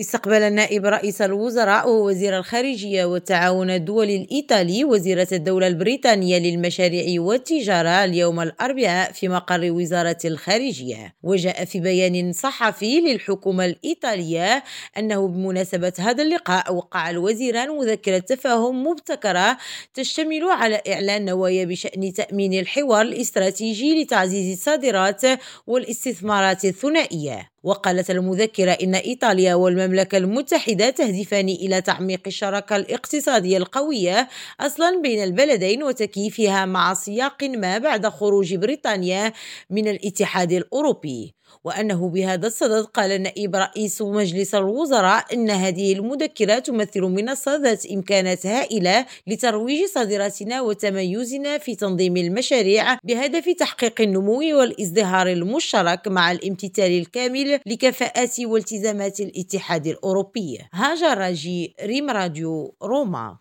استقبل النائب رئيس الوزراء ووزير الخارجية والتعاون الدولي الإيطالي وزيرة الدولة البريطانية للمشاريع والتجارة اليوم الأربعاء في مقر وزارة الخارجية. وجاء في بيان صحفي للحكومة الإيطالية أنه بمناسبة هذا اللقاء وقع الوزيران مذكرة تفاهم مبتكرة تشتمل على إعلان نوايا بشأن تأمين الحوار الاستراتيجي لتعزيز الصادرات والاستثمارات الثنائية. وقالت المذكرة إن إيطاليا والمملكة المتحدة تهدفان إلى تعميق الشراكة الاقتصادية القوية أصلا بين البلدين وتكييفها مع سياق ما بعد خروج بريطانيا من الاتحاد الأوروبي. وأنه بهذا الصدد قال نائب رئيس مجلس الوزراء أن هذه المذكرة تمثل منصة ذات إمكانات هائلة لترويج صادراتنا وتميزنا في تنظيم المشاريع بهدف تحقيق النمو والإزدهار المشترك مع الامتثال الكامل لكفاءات والتزامات الاتحاد الأوروبي. هاجر راجي ريم راديو روما.